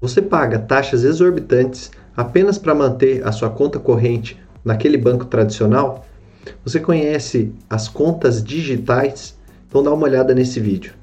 Você paga taxas exorbitantes apenas para manter a sua conta corrente naquele banco tradicional? Você conhece as contas digitais? Então dá uma olhada nesse vídeo.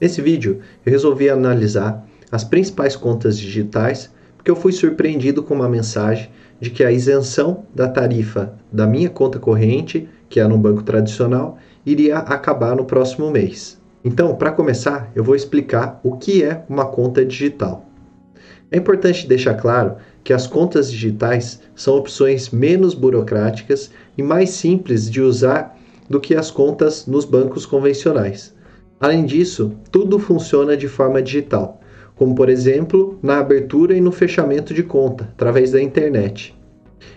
Nesse vídeo eu resolvi analisar as principais contas digitais porque eu fui surpreendido com uma mensagem de que a isenção da tarifa da minha conta corrente, que é no banco tradicional, iria acabar no próximo mês. Então, para começar, eu vou explicar o que é uma conta digital. É importante deixar claro que as contas digitais são opções menos burocráticas e mais simples de usar do que as contas nos bancos convencionais. Além disso, tudo funciona de forma digital, como por exemplo na abertura e no fechamento de conta através da internet.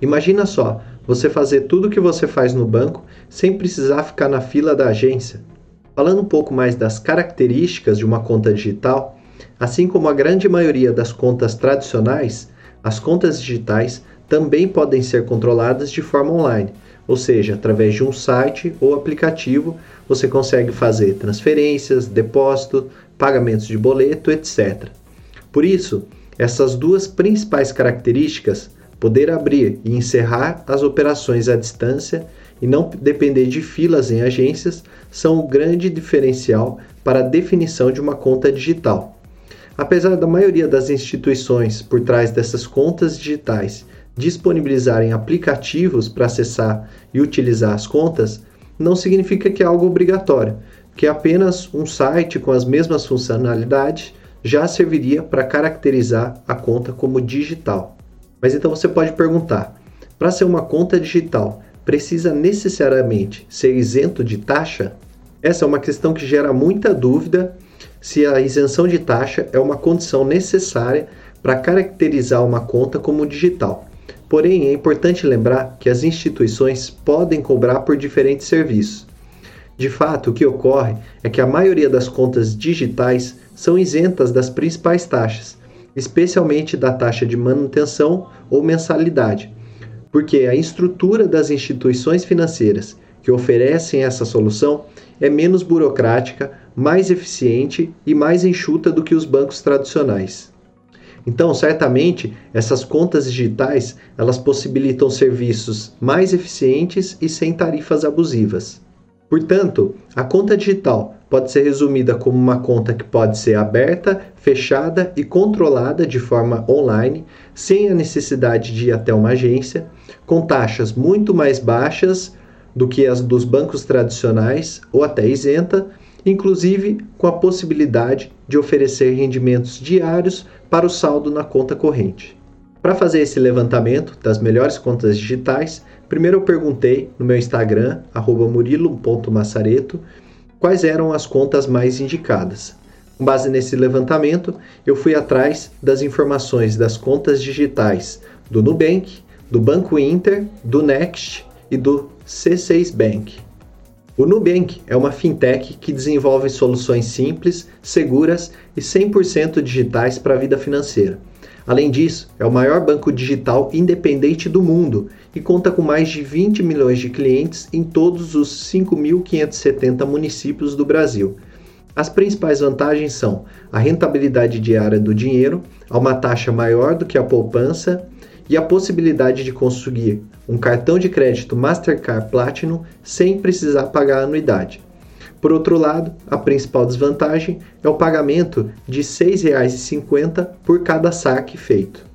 Imagina só, você fazer tudo o que você faz no banco sem precisar ficar na fila da agência. Falando um pouco mais das características de uma conta digital, assim como a grande maioria das contas tradicionais, as contas digitais também podem ser controladas de forma online, ou seja, através de um site ou aplicativo você consegue fazer transferências, depósito, pagamentos de boleto, etc. Por isso, essas duas principais características, poder abrir e encerrar as operações à distância e não depender de filas em agências, são o grande diferencial para a definição de uma conta digital. Apesar da maioria das instituições por trás dessas contas digitais disponibilizarem aplicativos para acessar e utilizar as contas, não significa que é algo obrigatório, que apenas um site com as mesmas funcionalidades já serviria para caracterizar a conta como digital. Mas então você pode perguntar: para ser uma conta digital, precisa necessariamente ser isento de taxa? Essa é uma questão que gera muita dúvida se a isenção de taxa é uma condição necessária para caracterizar uma conta como digital. Porém, é importante lembrar que as instituições podem cobrar por diferentes serviços. De fato, o que ocorre é que a maioria das contas digitais são isentas das principais taxas, especialmente da taxa de manutenção ou mensalidade, porque a estrutura das instituições financeiras que oferecem essa solução é menos burocrática, mais eficiente e mais enxuta do que os bancos tradicionais. Então, certamente, essas contas digitais, elas possibilitam serviços mais eficientes e sem tarifas abusivas. Portanto, a conta digital pode ser resumida como uma conta que pode ser aberta, fechada e controlada de forma online, sem a necessidade de ir até uma agência, com taxas muito mais baixas do que as dos bancos tradicionais ou até isenta, inclusive com a possibilidade de oferecer rendimentos diários para o saldo na conta corrente. Para fazer esse levantamento das melhores contas digitais, primeiro eu perguntei no meu Instagram, murilo.massareto, quais eram as contas mais indicadas. Com base nesse levantamento, eu fui atrás das informações das contas digitais do Nubank, do Banco Inter, do Next e do C6 Bank. O Nubank é uma fintech que desenvolve soluções simples, seguras e 100% digitais para a vida financeira. Além disso, é o maior banco digital independente do mundo e conta com mais de 20 milhões de clientes em todos os 5.570 municípios do Brasil. As principais vantagens são a rentabilidade diária do dinheiro, a uma taxa maior do que a poupança e a possibilidade de conseguir um cartão de crédito Mastercard Platinum sem precisar pagar anuidade. Por outro lado, a principal desvantagem é o pagamento de R$ 6,50 por cada saque feito.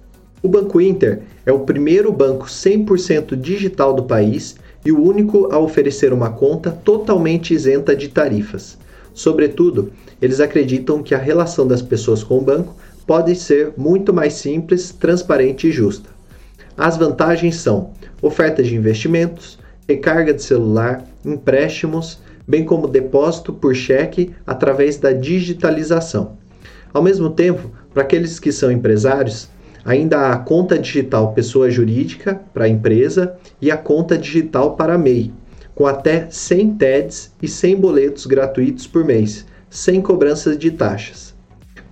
O Banco Inter é o primeiro banco 100% digital do país e o único a oferecer uma conta totalmente isenta de tarifas. Sobretudo, eles acreditam que a relação das pessoas com o banco pode ser muito mais simples, transparente e justa. As vantagens são ofertas de investimentos, recarga de celular, empréstimos, bem como depósito por cheque através da digitalização. Ao mesmo tempo, para aqueles que são empresários, ainda há a conta digital pessoa jurídica para a empresa e a conta digital para a MEI, com até 100 TEDs e 100 boletos gratuitos por mês, sem cobranças de taxas.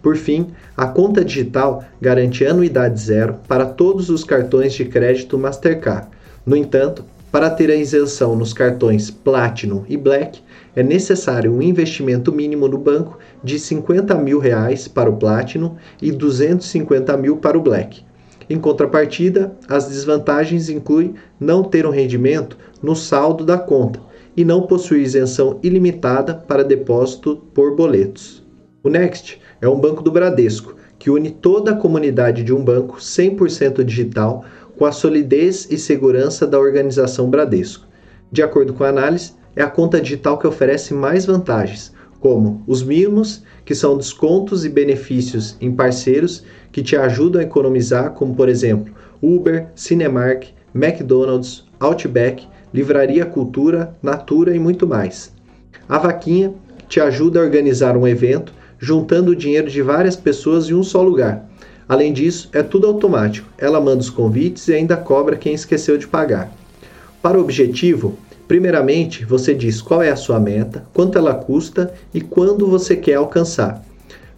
Por fim, a conta digital garante anuidade zero para todos os cartões de crédito Mastercard. No entanto, para ter a isenção nos cartões Platinum e Black, é necessário um investimento mínimo no banco de 50 mil reais para o Platinum e 250 mil para o Black. Em contrapartida, as desvantagens incluem não ter um rendimento no saldo da conta e não possuir isenção ilimitada para depósito por boletos. O Next é um banco do Bradesco que une toda a comunidade de um banco 100% digital com a solidez e segurança da organização Bradesco. De acordo com a análise, é a conta digital que oferece mais vantagens, como os mimos, que são descontos e benefícios em parceiros que te ajudam a economizar, como por exemplo Uber, Cinemark, McDonald's, Outback, Livraria Cultura, Natura e muito mais. A vaquinha te ajuda a organizar um evento juntando o dinheiro de várias pessoas em um só lugar. Além disso, é tudo automático. Ela manda os convites e ainda cobra quem esqueceu de pagar. Para o objetivo, primeiramente você diz qual é a sua meta, quanto ela custa e quando você quer alcançar.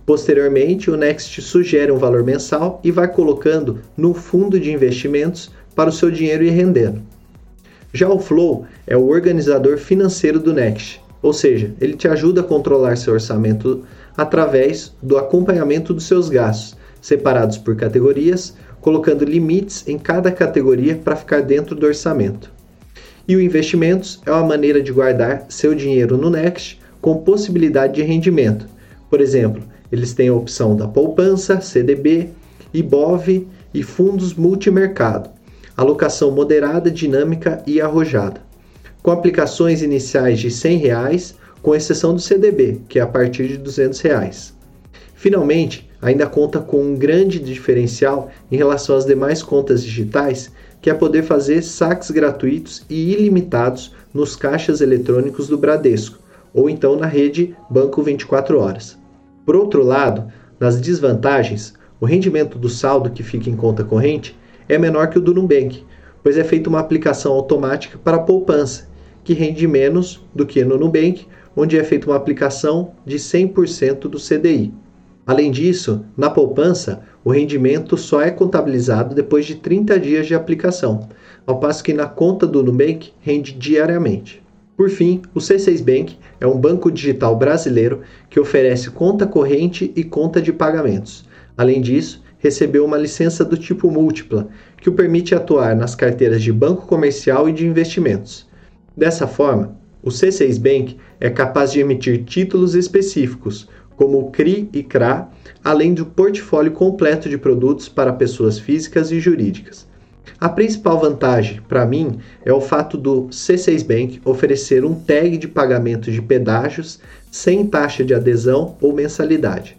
Posteriormente, o Next sugere um valor mensal e vai colocando no fundo de investimentos para o seu dinheiro ir rendendo. Já o Flow é o organizador financeiro do Next, ou seja, ele te ajuda a controlar seu orçamento através do acompanhamento dos seus gastos, separados por categorias, colocando limites em cada categoria para ficar dentro do orçamento. E o investimentos é uma maneira de guardar seu dinheiro no Next com possibilidade de rendimento. Por exemplo, eles têm a opção da poupança, CDB, IBOV e fundos multimercado, alocação moderada, dinâmica e arrojada, com aplicações iniciais de 100 reais, com exceção do CDB, que é a partir de 200 reais. Finalmente, ainda conta com um grande diferencial em relação às demais contas digitais, que é poder fazer saques gratuitos e ilimitados nos caixas eletrônicos do Bradesco, ou então na rede Banco 24 Horas. Por outro lado, nas desvantagens, o rendimento do saldo que fica em conta corrente é menor que o do Nubank, pois é feita uma aplicação automática para a poupança, que rende menos do que no Nubank, onde é feita uma aplicação de 100% do CDI. Além disso, na poupança, o rendimento só é contabilizado depois de 30 dias de aplicação, ao passo que na conta do Nubank rende diariamente. Por fim, o C6 Bank é um banco digital brasileiro que oferece conta corrente e conta de pagamentos. Além disso, recebeu uma licença do tipo múltipla, que o permite atuar nas carteiras de banco comercial e de investimentos. Dessa forma, o C6 Bank é capaz de emitir títulos específicos, como o CRI e CRA, além do portfólio completo de produtos para pessoas físicas e jurídicas. A principal vantagem, para mim, é o fato do C6 Bank oferecer um tag de pagamento de pedágios sem taxa de adesão ou mensalidade.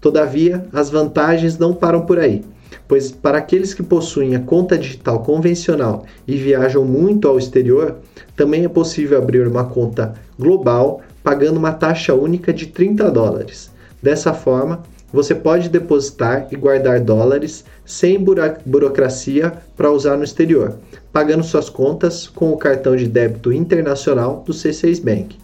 Todavia, as vantagens não param por aí, pois para aqueles que possuem a conta digital convencional e viajam muito ao exterior, também é possível abrir uma conta global pagando uma taxa única de 30 dólares. Dessa forma, você pode depositar e guardar dólares sem buro burocracia para usar no exterior, pagando suas contas com o cartão de débito internacional do C6 Bank.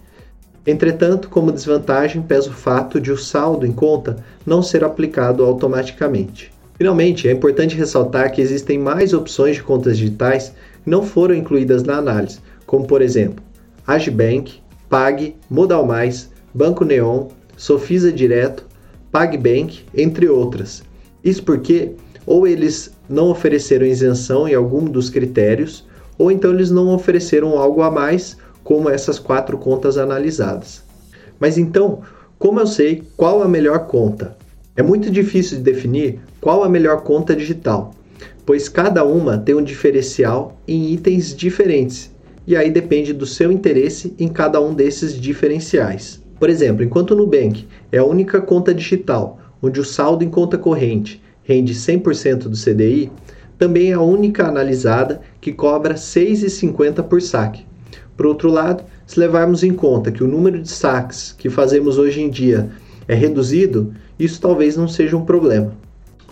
Entretanto, como desvantagem, pesa o fato de o saldo em conta não ser aplicado automaticamente. Finalmente, é importante ressaltar que existem mais opções de contas digitais que não foram incluídas na análise, como por exemplo, Agibank, Pag, Modal Mais, Banco Neon, Sofisa Direto, PagBank, entre outras. Isso porque ou eles não ofereceram isenção em algum dos critérios, ou então eles não ofereceram algo a mais, como essas quatro contas analisadas. Mas então, como eu sei qual a melhor conta? É muito difícil de definir qual a melhor conta digital, pois cada uma tem um diferencial em itens diferentes e aí depende do seu interesse em cada um desses diferenciais. Por exemplo, enquanto o Nubank é a única conta digital onde o saldo em conta corrente rende 100% do CDI, também é a única analisada que cobra 6,50 por saque. Por outro lado, se levarmos em conta que o número de saques que fazemos hoje em dia é reduzido, isso talvez não seja um problema.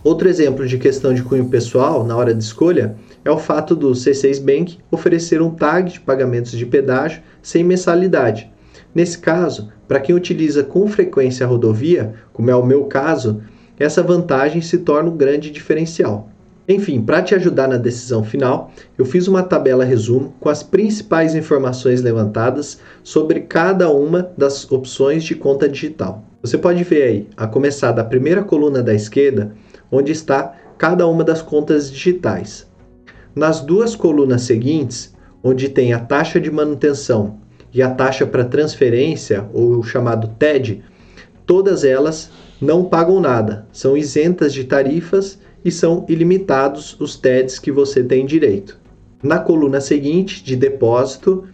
Outro exemplo de questão de cunho pessoal na hora de escolha é o fato do C6 Bank oferecer um tag de pagamentos de pedágio sem mensalidade. Nesse caso, para quem utiliza com frequência a rodovia, como é o meu caso, essa vantagem se torna um grande diferencial. Enfim, para te ajudar na decisão final, eu fiz uma tabela resumo com as principais informações levantadas sobre cada uma das opções de conta digital. Você pode ver aí, a começar da primeira coluna da esquerda, onde está cada uma das contas digitais. Nas duas colunas seguintes, onde tem a taxa de manutenção e a taxa para transferência, ou chamado TED, todas elas não pagam nada, são isentas de tarifas e são ilimitados os TEDs que você tem direito. Na coluna seguinte, de depósito,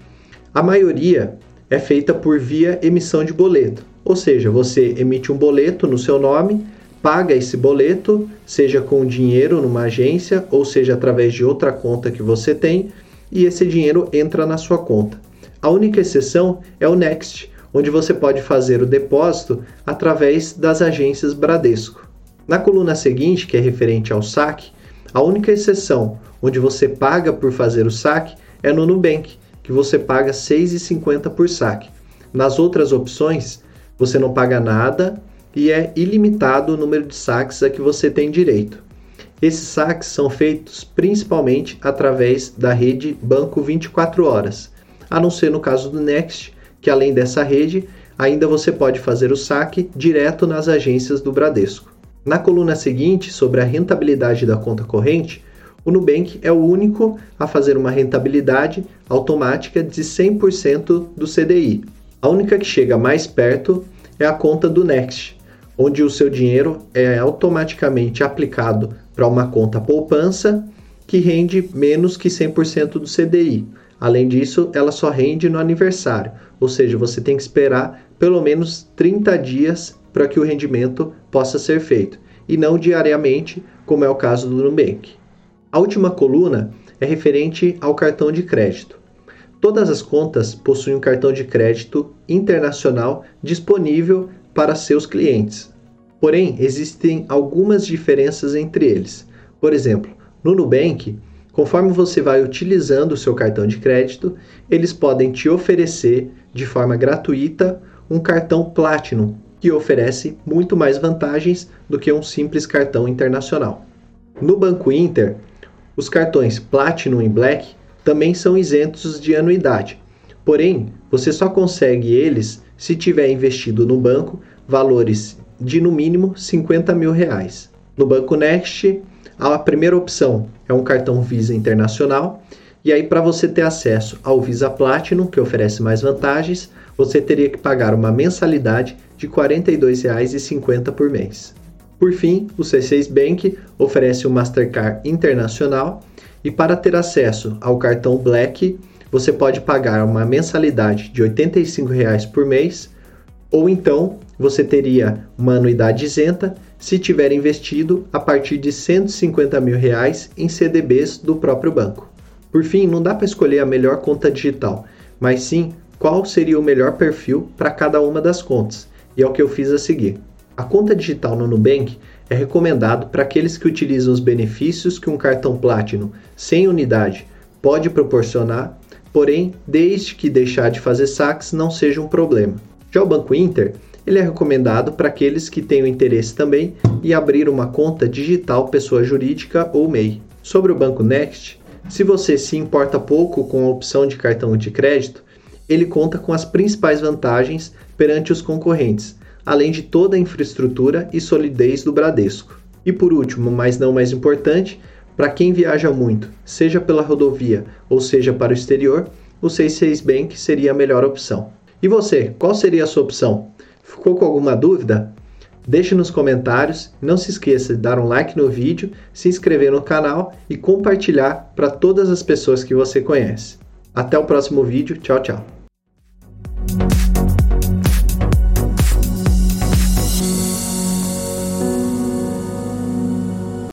a maioria é feita por via emissão de boleto, ou seja, você emite um boleto no seu nome, paga esse boleto, seja com dinheiro numa agência ou seja através de outra conta que você tem, e esse dinheiro entra na sua conta. A única exceção é o Next, onde você pode fazer o depósito através das agências Bradesco. Na coluna seguinte, que é referente ao saque, a única exceção onde você paga por fazer o saque é no Nubank, que você paga R$ 6,50 por saque. Nas outras opções, você não paga nada e é ilimitado o número de saques a que você tem direito. Esses saques são feitos principalmente através da rede Banco 24 Horas, a não ser no caso do Next, que além dessa rede, ainda você pode fazer o saque direto nas agências do Bradesco. Na coluna seguinte, sobre a rentabilidade da conta corrente, o Nubank é o único a fazer uma rentabilidade automática de 100% do CDI. A única que chega mais perto é a conta do Next, onde o seu dinheiro é automaticamente aplicado para uma conta poupança que rende menos que 100% do CDI. Além disso, ela só rende no aniversário, ou seja, você tem que esperar pelo menos 30 dias para que o rendimento possa ser feito, e não diariamente, como é o caso do Nubank. A última coluna é referente ao cartão de crédito. Todas as contas possuem um cartão de crédito internacional disponível para seus clientes. Porém, existem algumas diferenças entre eles. Por exemplo, no Nubank, conforme você vai utilizando o seu cartão de crédito, eles podem te oferecer de forma gratuita um cartão Platinum que oferece muito mais vantagens do que um simples cartão internacional. No Banco Inter, os cartões Platinum e Black também são isentos de anuidade, porém, você só consegue eles se tiver investido no banco valores de no mínimo 50 mil reais. No Banco Next, a primeira opção é um cartão Visa Internacional, e aí para você ter acesso ao Visa Platinum, que oferece mais vantagens, você teria que pagar uma mensalidade de R$ 42,50 por mês. Por fim, o C6 Bank oferece o Mastercard Internacional e para ter acesso ao cartão Black, você pode pagar uma mensalidade de R$ 85,00 por mês ou então você teria uma anuidade isenta se tiver investido a partir de 150 mil reais em CDBs do próprio banco. Por fim, não dá para escolher a melhor conta digital, mas sim qual seria o melhor perfil para cada uma das contas e é o que eu fiz a seguir. A conta digital no Nubank é recomendado para aqueles que utilizam os benefícios que um cartão Platinum sem unidade pode proporcionar, porém, desde que deixar de fazer saques não seja um problema. Já o Banco Inter, ele é recomendado para aqueles que tenham interesse também em abrir uma conta digital pessoa jurídica ou MEI. Sobre o Banco Next, se você se importa pouco com a opção de cartão de crédito, ele conta com as principais vantagens perante os concorrentes, além de toda a infraestrutura e solidez do Bradesco. E por último, mas não mais importante, para quem viaja muito, seja pela rodovia ou seja para o exterior, o C6 Bank seria a melhor opção. E você, qual seria a sua opção? Ficou com alguma dúvida? Deixe nos comentários, não se esqueça de dar um like no vídeo, se inscrever no canal e compartilhar para todas as pessoas que você conhece. Até o próximo vídeo, tchau, tchau.